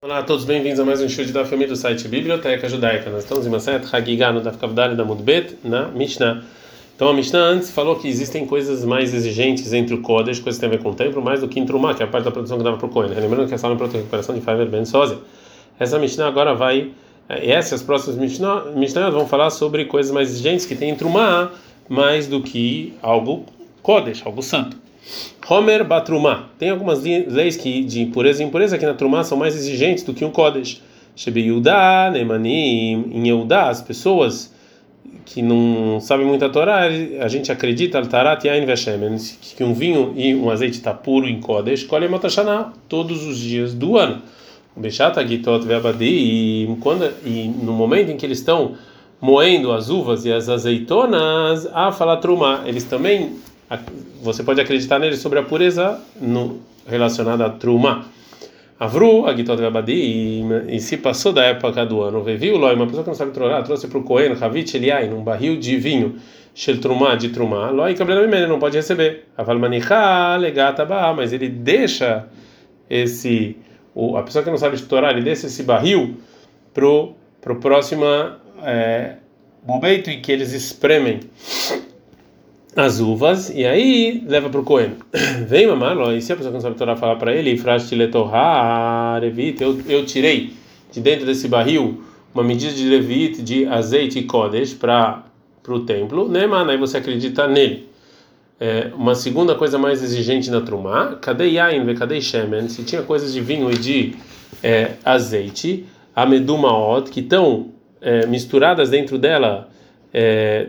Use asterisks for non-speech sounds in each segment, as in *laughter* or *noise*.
Olá a todos, bem-vindos a mais um show da família do site Biblioteca Judaica. Nós estamos em Maset Hagigah no Daf Kavdali da Mudbet, na Mishnah. Então a Mishnah antes falou que existem coisas mais exigentes entre o Kodesh, coisas que tem a ver com o templo, mais do que Intrumá, que é a parte da produção que dava para o Cohen. Lembrando que essa aula é para recuperação de Fiverr Ben Sozia. Essa Mishnah agora vai, e essas próximas Mishnah, Mishnah vão falar sobre coisas mais exigentes que tem Intrumá, mais do que algo Kodesh, algo santo. Homer Batrumá. Tem algumas leis que, de impureza e impureza que na Trumá são mais exigentes do que um Kodesh. Shebe Yudá, Nemanim, em Yudá, as pessoas que não sabem muito a Torá, a gente acredita, Tarat Yain Veshemen, que um vinho e um azeite está puro em Kodesh, Kolem Otashana, todos os dias do ano. Bechata Gitot Veabadi, e, quando, e no momento em que eles estão moendo as uvas e as azeitonas, a falar Trumá, eles também você pode acreditar nele sobre a pureza no, relacionada a Truma. Avru, Agitot Gabadi, e se passou da época do ano, viu Loi, uma pessoa que não sabe trocar, trouxe para o Cohen, Havit Eliai, num barril de vinho, Shel Truma, de Truma, Loi, Kablenamimene, não pode receber. Avalmanicha, Legata Ba, mas ele deixa esse, o, a pessoa que não sabe estourar, ele deixa esse barril pro pro próximo é, momento em que eles espremem as uvas e aí leva para o Cohen. *coughs* Vem mamar, e se a pessoa que não sabe Torá falar para ele, eu, eu tirei de dentro desse barril uma medida de levite de azeite e kodesh para o templo, né, mano? Aí você acredita nele. É, uma segunda coisa mais exigente na Trumá, cadê Yain, cadê Shemen? Se tinha coisas de vinho e de é, azeite, a medumaot, que estão é, misturadas dentro dela, é,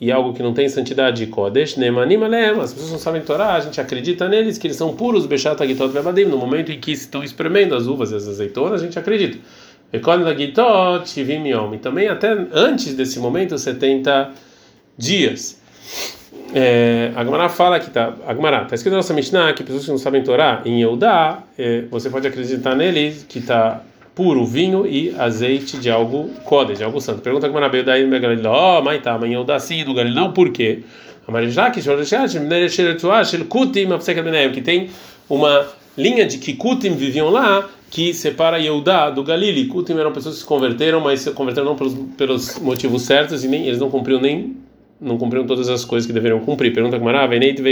e algo que não tem santidade de Kodesh, Nemanim Alem, as pessoas não sabem Torá, a gente acredita neles que eles são puros, Bechat Agitot Vebadim, no momento em que estão espremendo as uvas e as azeitonas, a gente acredita. E também até antes desse momento, 70 dias. É, a Gemara fala que tá, a Gemara, está escrito na nossa Mishnah que pessoas que não sabem Torá, em Yehudá, é, você pode acreditar neles que está puro vinho e azeite de algo code, de algo santo. Pergunta como Anabeu daí no Galiló, oh, mas tá, amanhã o daci do Galilão, por quê? que tem uma linha de que Kutim viviam lá que separa Yehudá do Galili. Kutim eram pessoas que se converteram, mas se converteram não pelos, pelos motivos certos e nem eles não cumpriram nem não cumpriram todas as coisas que deveriam cumprir. Pergunta como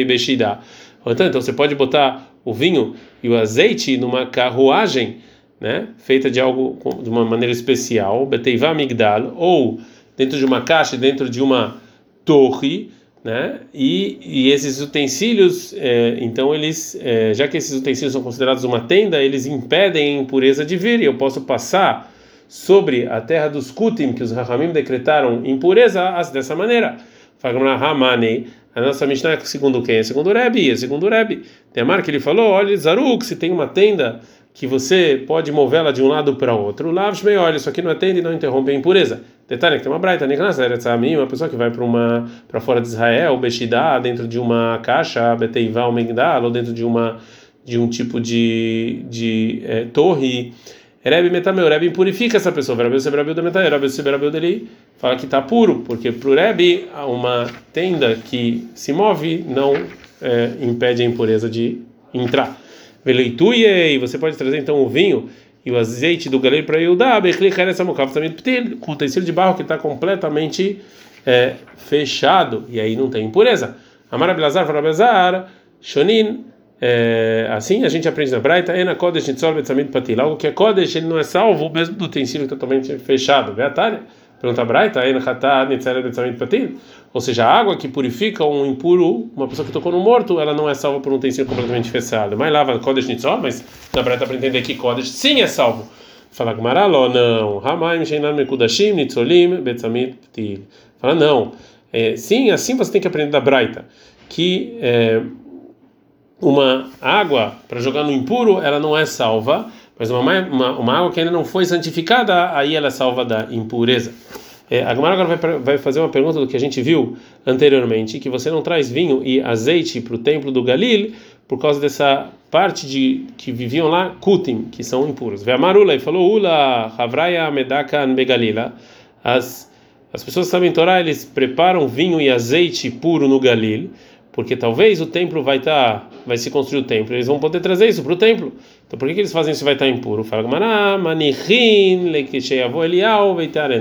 Beshida. Então você pode botar o vinho e o azeite numa carruagem né, feita de algo de uma maneira especial, beteiva migdal, ou dentro de uma caixa, dentro de uma torre, né, e, e esses utensílios, é, então eles, é, já que esses utensílios são considerados uma tenda, eles impedem a impureza de vir, e eu posso passar sobre a terra dos Kutim, que os Rahamim decretaram impureza, dessa maneira. A nossa Mishnah é segundo quem? É segundo o Rebbe, é segundo o Rebbe. Tem a marca que ele falou, olha, Zaruk, se tem uma tenda que você pode movê-la de um lado para outro. Lavsh meio, olha, isso aqui não atende e não interrompe a impureza. Detalhe que tem uma braita, uma pessoa que vai para uma para fora de Israel, Beshidá, dentro de uma caixa, Beteiva, ou Megdal, ou dentro de uma de um tipo de, de é, torre. Rebbe metameu, Rebbe purifica essa pessoa. Rebbe Sebrabil da metameu, Rebbe dele fala que está puro, porque para o Rebbe uma tenda que se move não é, impede a impureza de entrar. Veleituye, e você pode trazer então o vinho e o azeite do galeiro para Yudá, com o utensílio de barro que está completamente é, fechado, e aí não tem impureza. Amar Abelazar, Farabezar, Shonin, é, assim a gente aprende na Braita, Ena Kodesh Nitzol Betzamid Patil, algo que é Kodesh, ele não é salvo mesmo do utensílio totalmente fechado. Veatária. Pergunta Braita, ou seja, a água que purifica um impuro, uma pessoa que tocou no morto, ela não é salva por um utensílio completamente fechado. Mas lava Kodesh Nitzor, mas na Braita para entender que Kodesh sim é salvo. Fala Gmaraló, não. Hamaim Sheinan Mekudashim Nitzolim Betzamit Ptil. Fala não. É, sim, assim você tem que aprender da Braita, que é, uma água para jogar no impuro, ela não é salva mas uma, uma, uma, água que ainda não foi santificada, aí ela é salva da impureza. É, a Gemara agora vai, vai, fazer uma pergunta do que a gente viu anteriormente, que você não traz vinho e azeite para o templo do Galil por causa dessa parte de que viviam lá, kutim, que são impuros. Vê Marula e falou, Ula, Havraya Medaka Begalila. As, as pessoas sabem Torá, eles preparam vinho e azeite puro no Galil, porque talvez o templo vai estar, tá, vai se construir o templo, eles vão poder trazer isso para o templo. Então por que, que eles fazem isso vai estar tá impuro? Fala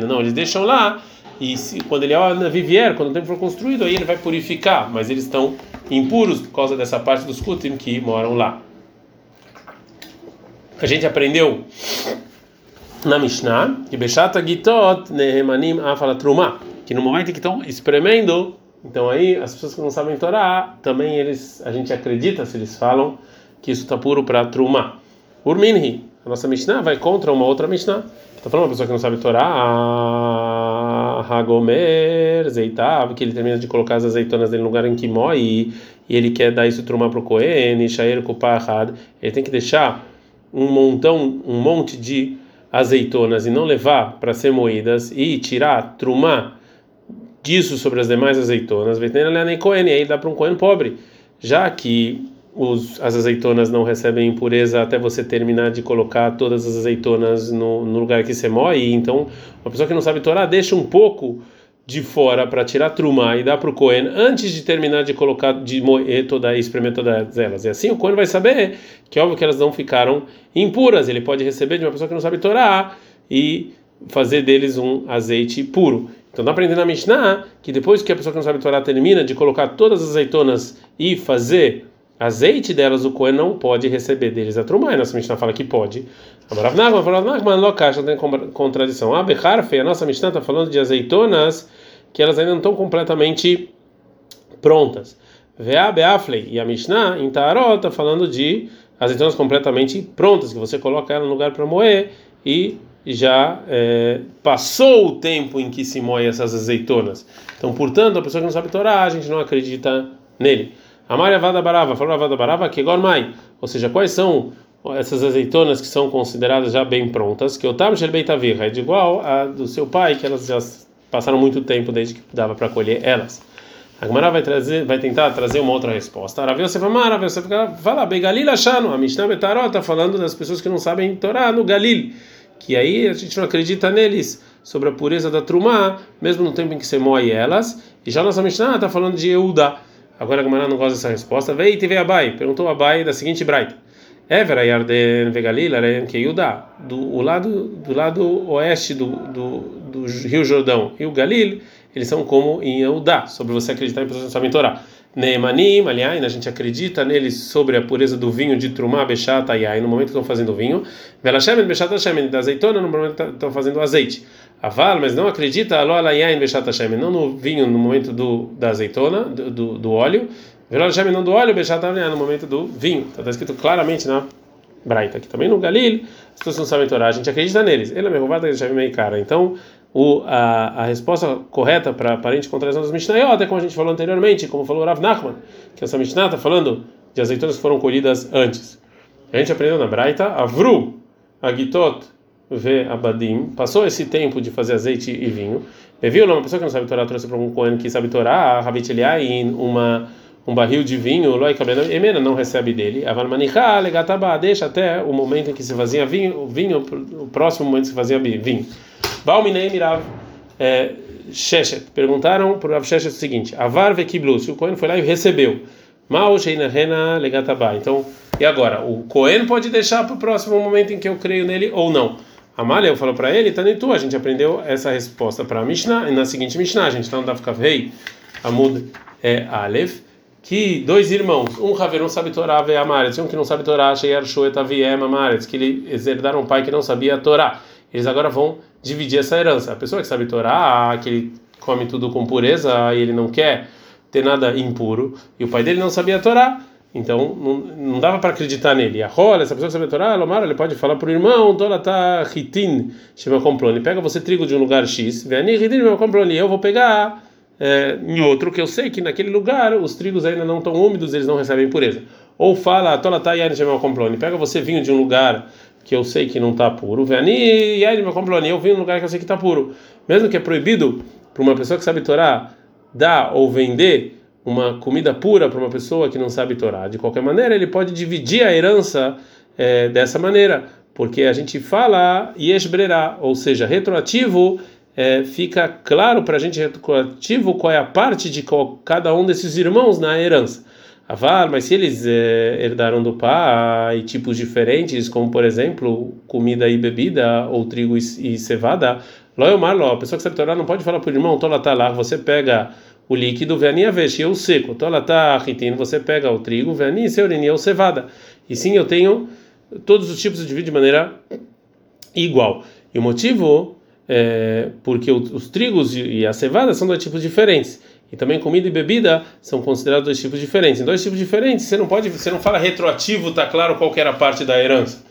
Não, eles deixam lá e se, quando ele vier, quando o templo for construído, aí ele vai purificar, mas eles estão impuros por causa dessa parte dos Kutim que moram lá. A gente aprendeu na Mishnah que Bechata Gitot Nehemanim Afala Truma, que no momento que estão espremendo, então aí as pessoas que não sabem Torá, também eles, a gente acredita se eles falam que isso está puro para Truma. Urminhi, a nossa Mishnah vai contra uma outra Mishnah. Está falando uma pessoa que não sabe Torá, Hagomer, Zeitav, que ele termina de colocar as azeitonas dele no lugar em que moe e, ele quer dar isso Truma para o Kohen, Shair Kupahad, ele tem que deixar um montão, um monte de azeitonas e não levar para ser moídas e tirar trumá disso sobre as demais azeitonas, e aí dá para um cohen pobre, já que os, as azeitonas não recebem impureza até você terminar de colocar todas as azeitonas no, no lugar que você moe, então uma pessoa que não sabe Torá deixa um pouco de fora para tirar truma e dar para o Cohen antes de terminar de colocar, de moer toda espremer todas elas. E assim o Cohen vai saber que, óbvio, que elas não ficaram impuras. Ele pode receber de uma pessoa que não sabe Torá e fazer deles um azeite puro. Então dá para aprender na Mishnah que depois que a pessoa que não sabe Torá termina de colocar todas as azeitonas e fazer azeite delas, o Cohen não pode receber deles a truma. E nossa Mishnah fala que pode. Agora, não tem contradição. A Beharfe, a nossa Mishnah está falando de azeitonas que elas ainda não estão completamente prontas. Vea Beaflei e a Mishnah em Tarot está falando de azeitonas completamente prontas, que você coloca ela no lugar para moer e já é, passou o tempo em que se moe essas azeitonas. Então, portanto, a pessoa que não sabe Torá, a gente não acredita nele. Amaria Vada Barava, falou Vada Barava que Gormai, ou seja, quais são essas azeitonas que são consideradas já bem prontas, que o Tam é de igual a do seu pai, que elas já passaram muito tempo desde que dava para colher elas. A Gemara vai trazer, vai tentar trazer uma outra resposta. Rav Yosef Amar, Rav Yosef fala, Begalil Ashano, a Mishnah Betarot está falando das pessoas que não sabem Torá no Galil, que aí a gente não acredita neles sobre a pureza da Trumá, mesmo no tempo em que você moe elas. E já nossa Mishnah está falando de Eudá. Agora a Gemara não gosta dessa resposta. Veio e teve Abai, perguntou Abai da seguinte braita. Ever Yarden Vegalil, que Eudá, do o lado do lado oeste do, do, do Rio Jordão e o Galil eles são como em Eudá, sobre você acreditar em sabem Torá. Neemanim, aliás, a gente acredita neles sobre a pureza do vinho de Trumá, Bechata e no momento que estão fazendo vinho. Velashem, Bechata Shemen, da azeitona, no momento que estão fazendo azeite. Aval, mas não acredita, Aló Alayain, Bechata Shemen, não no vinho no momento do, da azeitona, do, do, do óleo. Velashem, não do óleo, Bechata no momento do vinho. Está escrito claramente na Braita, aqui também no Galil, as pessoas não sabem Torá, a gente acredita neles. Ele é meu roubado, ele já meio cara. Então, o, a, a resposta correta para a aparente contradição das Mishnayot é como a gente falou anteriormente, como falou Rav Nachman, que essa Mishnah está falando de azeitonas que foram colhidas antes. A gente aprendeu na Braita, Avru, Agitot, Ve Abadim, passou esse tempo de fazer azeite e vinho. Viu uma pessoa que não sabe Torá trouxe para um Cohen que sabe Torá, Havit em uma um barril de vinho, Loi Emena não recebe dele. Aval Manichá, Legataba, deixa até o momento em que se fazia vinho, vinho, o próximo momento que se fazia vinho. Balminei Mirav é, Sheshet. Perguntaram para o Rav Sheshet o seguinte: Avar Vekiblu, se o Cohen foi lá e recebeu. Mal. Então, e agora? O Cohen pode deixar para o próximo momento em que eu creio nele ou não? Amália falou para ele, Tanitu, a gente aprendeu essa resposta para a Mishnah, e na seguinte Mishnah, a gente está no Daf Kavei, Amud é, Aleph, que dois irmãos, um Haver sabe Torá, ve Amaretz, um que não sabe Torá, Sheyar Shoet Aviem Amaretz, que eles herdaram um pai que não sabia Torá. Eles agora vão dividir essa herança. A pessoa que sabe Torá, que ele come tudo com pureza e ele não quer ter nada impuro, e o pai dele não sabia Torá, então não, não dava para acreditar nele. A rola, essa pessoa que sabe Torá, Lomar, ele pode falar para o irmão, Tola tá hitin, chama complone, pega você trigo de um lugar X, vem hitin, meu complone, eu vou pegar é, em outro que eu sei que naquele lugar os trigos ainda não estão úmidos, eles não recebem pureza. Ou fala, Tola tá yain, chama pega você vinho de um lugar que eu sei que não está puro, Veni Yair meu complone, eu vim num lugar que eu sei que está puro. Mesmo que é proibido para uma pessoa que sabe Torá dar ou vender uma comida pura para uma pessoa que não sabe Torá, de qualquer maneira ele pode dividir a herança é, dessa maneira, porque a gente fala Yesh Brera, ou seja, retroativo é, fica claro para a gente retroativo qual é a parte de cada um desses irmãos na herança. Avar, mas se eles é, herdaram do pai tipos diferentes, como por exemplo comida e bebida, ou trigo e, e cevada, Loyomar, a pessoa que sabe Torá não pode falar para o irmão, Tolatá lá, você pega o líquido, venia vesh, eu seco, Tolatá ritin, você pega o trigo, veni seurini, eu cevada. E sim, eu tenho todos os tipos de divido de maneira igual. E o motivo é porque os trigos e a cevada são dois tipos diferentes. E também comida e bebida são considerados dois tipos diferentes. Em dois tipos diferentes, você não pode, você não fala retroativo, tá claro qual era a parte da herança.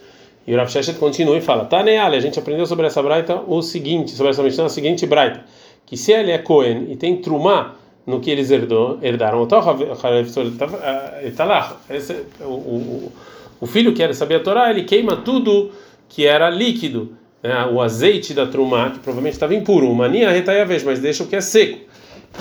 E o Rav Sheshet continua e fala: Tá neale, a gente aprendeu sobre essa braita o seguinte, sobre essa Mishnah, a seguinte braita, que se ele é Cohen e tem trumá no que eles herdou, herdaram, o, o, o filho que quer saber a Torá, ele queima tudo que era líquido, né? o azeite da trumá, que provavelmente estava impuro, mania retaia vez, mas deixa o que é seco.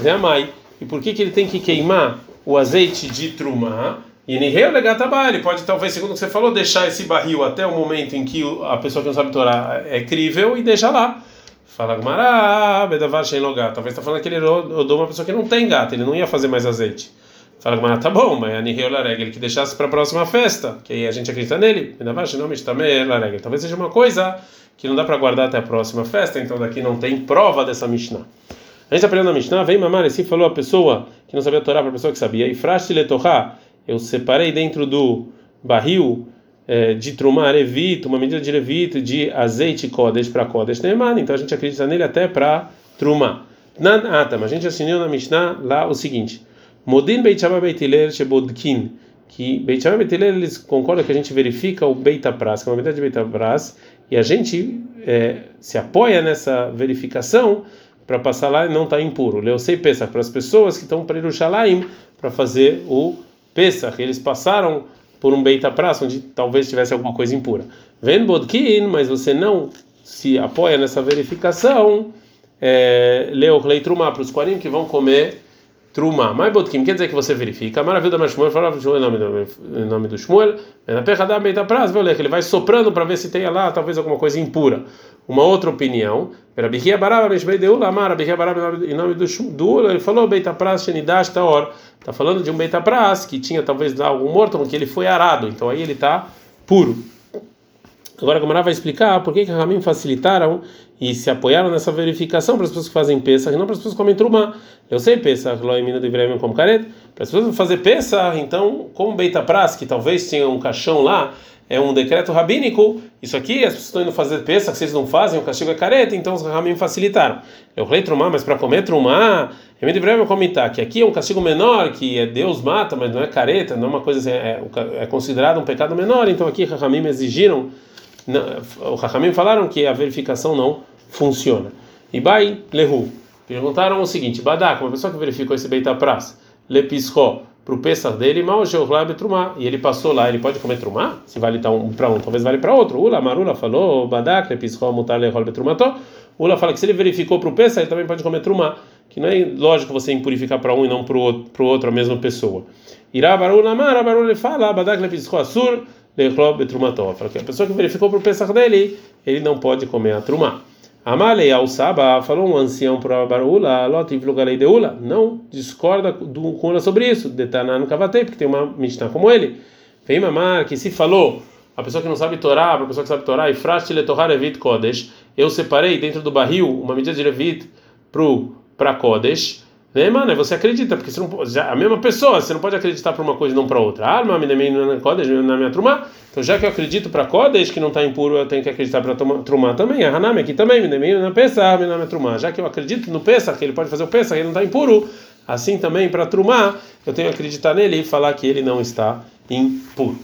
Né, mãe? E por que, que ele tem que queimar o azeite de trumá? E Niheu Legataba, ele pode, talvez, segundo o que você falou, deixar esse barril até o momento em que a pessoa que não sabe Torá é crível e deixa lá. Fala Gmará, Bedavar Shen Logat. Talvez está falando que ele odou uma pessoa que não tem gato, ele não ia fazer mais azeite. Fala Gmará, tá bom, mas a Niheu Lareg, ele que deixasse para a próxima festa, que aí a gente acredita nele. Bedavar Shen Lareg. Talvez seja uma coisa que não dá para guardar até a próxima festa, então daqui não tem prova dessa Mishnah. A gente aprendeu na Mishnah, vem mamar, se falou a pessoa que não sabia Torá para a pessoa que sabia, e fraste letorá eu separei dentro do barril é, de trumar levito, uma medida de levito, de azeite kodesh para kodesh neemar, então a gente acredita nele até para trumar. Nan atam, a gente assinou na Mishnah lá o seguinte: Modin Beit Shammai Beit Hillel Shebodkin, que Beit Shammai Beit Hillel eles concordam que a gente verifica o Beit Pras, que é uma medida de Beit Pras, e a gente é, se apoia nessa verificação para passar lá e não estar tá impuro. Eu sei pensar para as pessoas que estão para Yerushalayim para fazer o Pesach, eles passaram por um Beita Praça onde talvez tivesse alguma coisa impura. Vem Bodkin, mas você não se apoia nessa verificação, é, leu Rei Trumá para os 40 que vão comer Trumá. Mas Bodkin quer dizer que você verifica. Maravilha da Shmuel, falava em nome do, nome do Shmuel, na perra da Beita Praça, ele vai soprando para ver se tem lá talvez alguma coisa impura. Uma outra opinião, Rabihia Baraba Mishbei Deula Amar, Rabihia Baraba em nome do Dula, ele falou Beita Pras Shenidash Taor. Está falando de um Beita Pras que tinha talvez lá algum morto, que ele foi arado, então aí ele está puro. Agora a Gamara vai explicar por que que Ramim facilitaram e se apoiaram nessa verificação para as pessoas que fazem peça e não para as pessoas que comem truma. Eu sei peça, de Vremem como careta. Para as pessoas fazer peça, então, como Beita Pras, que talvez tinha um caixão lá, é um decreto rabínico, isso aqui as pessoas estão indo fazer peça, que vocês não fazem, o castigo é careta, então os ramim facilitaram. Eu falei trumar, mas para comer trumar, é meio breve comentar que aqui é um castigo menor, que é Deus mata, mas não é careta, não é uma coisa, é, é, é considerado um pecado menor, então aqui Rahamim exigiram, o Rahamim falaram que a verificação não funciona. E Bai Lehu, perguntaram o seguinte, Badak, uma pessoa que verificou esse Beita Pras, Lepisro, para o Pesach dele, mal trumá. E ele passou lá, ele pode comer trumá? Se vale tá um para um, talvez vale para outro. Ula Marula falou, Badak, Lepisro, Mutar, Lehol, Betrumató. Ula fala que se ele verificou para o Pesach, ele também pode comer trumá. Que não é lógico você impurificar para um e não para o outro, outro, a mesma pessoa. Irá Barula Mara, Barula fala, Badak, Lepisro, Assur. Fala que a pessoa que verificou para o Pesach dele, ele não pode comer a trumá. Amalei ao Saba falou um ancião para Barula, Lotiv Lugalei Deula, não discorda do, ela sobre isso, Detanan Kavatei, porque tem uma Mishnah como ele. Vem mamar que se falou, a pessoa que não sabe Torá, para a pessoa que sabe Torá, e fraste letohar evit Kodesh, eu separei dentro do barril uma medida de Levit para Kodesh, né, mano? Você acredita, porque você não, já, a mesma pessoa, você não pode acreditar para uma coisa e não para outra. Ah, mas na minha truma. Então, já que eu acredito para Kodesh que não está impuro, eu tenho que acreditar para Trumá também. A Hanami aqui também, na Pesach, na minha Trumá. Já que eu acredito no Pesach, que ele pode fazer o Pesach, ele não está impuro. Assim também para Trumá, eu tenho que acreditar nele e falar que ele não está impuro.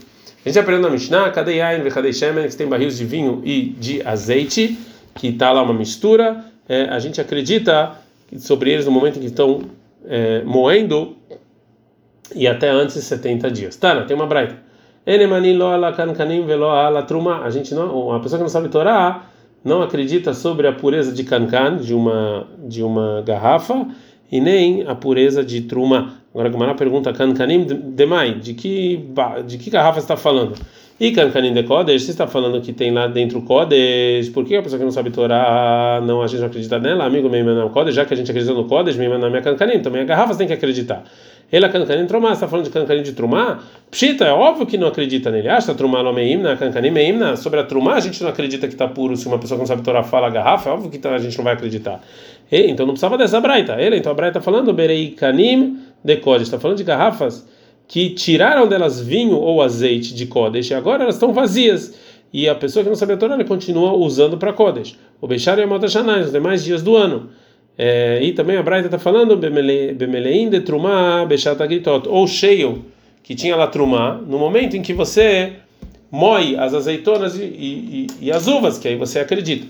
A gente aprende na Mishnah, Kadei Yain, Kadei Shemen, que tem barris de vinho e de azeite, que está lá uma mistura. É, a gente acredita sobre eles no momento em que estão é, moendo e até antes de 70 dias. Tá, tem uma braita. A gente não, a pessoa que não sabe Torá não acredita sobre a pureza de cancan de uma de uma garrafa e nem a pureza de truma. Agora a Gemara pergunta cancanim demai, de que de que garrafa está falando? E Kankanim de Kodesh, você está falando que tem lá dentro o Kodesh, por que a pessoa que não sabe Torá, não, a gente não acredita nela? Amigo, meu não Kodesh, já que a gente acredita no Kodesh, meu na minha Kankanim, também a garrafa tem que acreditar. Ele é Kankanim Trumá, você está falando de Kankanim de Trumá? Pshita, é óbvio que não acredita nele. Acha Trumá no Meimna, Kankanim Meimna, sobre a Trumá a gente não acredita que está puro, se uma pessoa que não sabe Torá fala a garrafa, é óbvio que a gente não vai acreditar. E, então não precisava dessa braita. Ele, então a braita está falando, Berei Kanim de Kodesh, está falando de garrafas que tiraram delas vinho ou azeite de Kodesh e agora elas estão vazias. E a pessoa que não sabe a Torá, continua usando para Kodesh. O Bechar e a Motashanai, os demais dias do ano. É, e também a Braita está falando, Bemeleim de Trumá, Bechat Agritot, ou cheio, que tinha lá Trumá, no momento em que você moe as azeitonas e, e, e as uvas, que aí você acredita.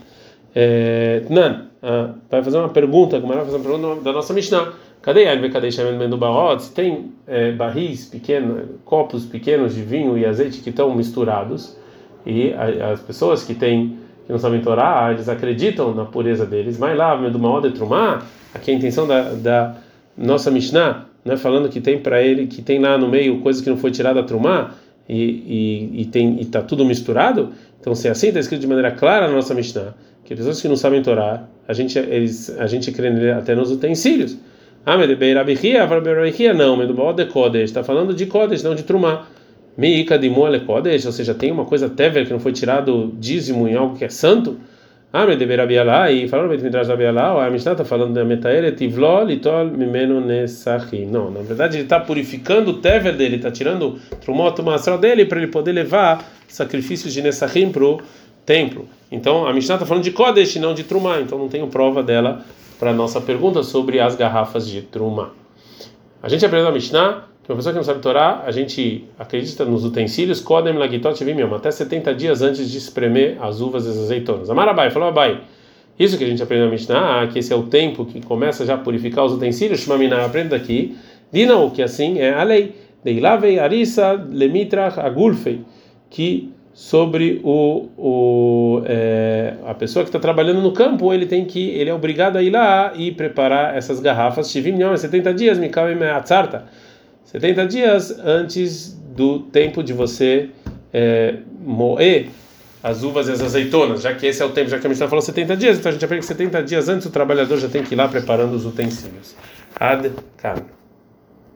É, Nan, ah, vai fazer uma pergunta, vai fazer uma pergunta da nossa Mishnah. Cadê a Cadê Shemen do Barot? Se tem é, barris pequenos, copos pequenos de vinho e azeite que estão misturados, e as pessoas que têm que não sabem Torá, eles acreditam na pureza deles. Mas lá, Maod de Trumá, aqui a intenção da, da nossa Mishnah, né, falando que tem para ele, que tem lá no meio coisas que não foi tirada da Trumá, e, e, e tem e está tudo misturado. Então, se é assim, está escrito de maneira clara na nossa Mishnah, que pessoas que não sabem Torá, a gente, eles, a gente crê até nos utensílios. Ah, mas de Rabihia, Rabihia não, Baal de Kodesh, está falando de Kodesh, não de Trumá. Meika de Mole Kodesh, ou seja, tem uma coisa tever que não foi tirado dízimo em algo que é santo. Ah, mas de Rabialá, e falando do Midrash Rabialá, a Mishnah está falando da Metaere, Tivló, Litol, Mimeno, Nesachim. Não, na verdade ele está purificando o tever dele, está tirando o trumoto mastral dele para ele poder levar sacrifícios de Nesachim para o templo. Então a Mishnah está falando de Kodesh, não de Trumá, então não tenho prova dela para a nossa pergunta sobre as garrafas de Truma. A gente aprendeu a Mishnah que uma pessoa que não sabe Torá, a gente acredita nos utensílios, Kodem Lagitot Vimiam, até 70 dias antes de espremer as uvas e as azeitonas. Amarabai, falou Abai. Isso que a gente aprendeu na Mishnah, que esse é o tempo que começa já a purificar os utensílios, Shmamina aprende daqui, Dinam, que assim é a lei. Deilavei Arisa Lemitrach Agulfei, que sobre o, o é, a pessoa que está trabalhando no campo, ele tem que ele é obrigado a ir lá e preparar essas garrafas. Tivim 70 dias, me atzarta. 70 dias antes do tempo de você é, moer as uvas e as azeitonas, já que esse é o tempo, já que a Mishnah falou 70 dias, então a gente aprende que 70 dias antes o trabalhador já tem que ir lá preparando os utensílios. Ad -kan.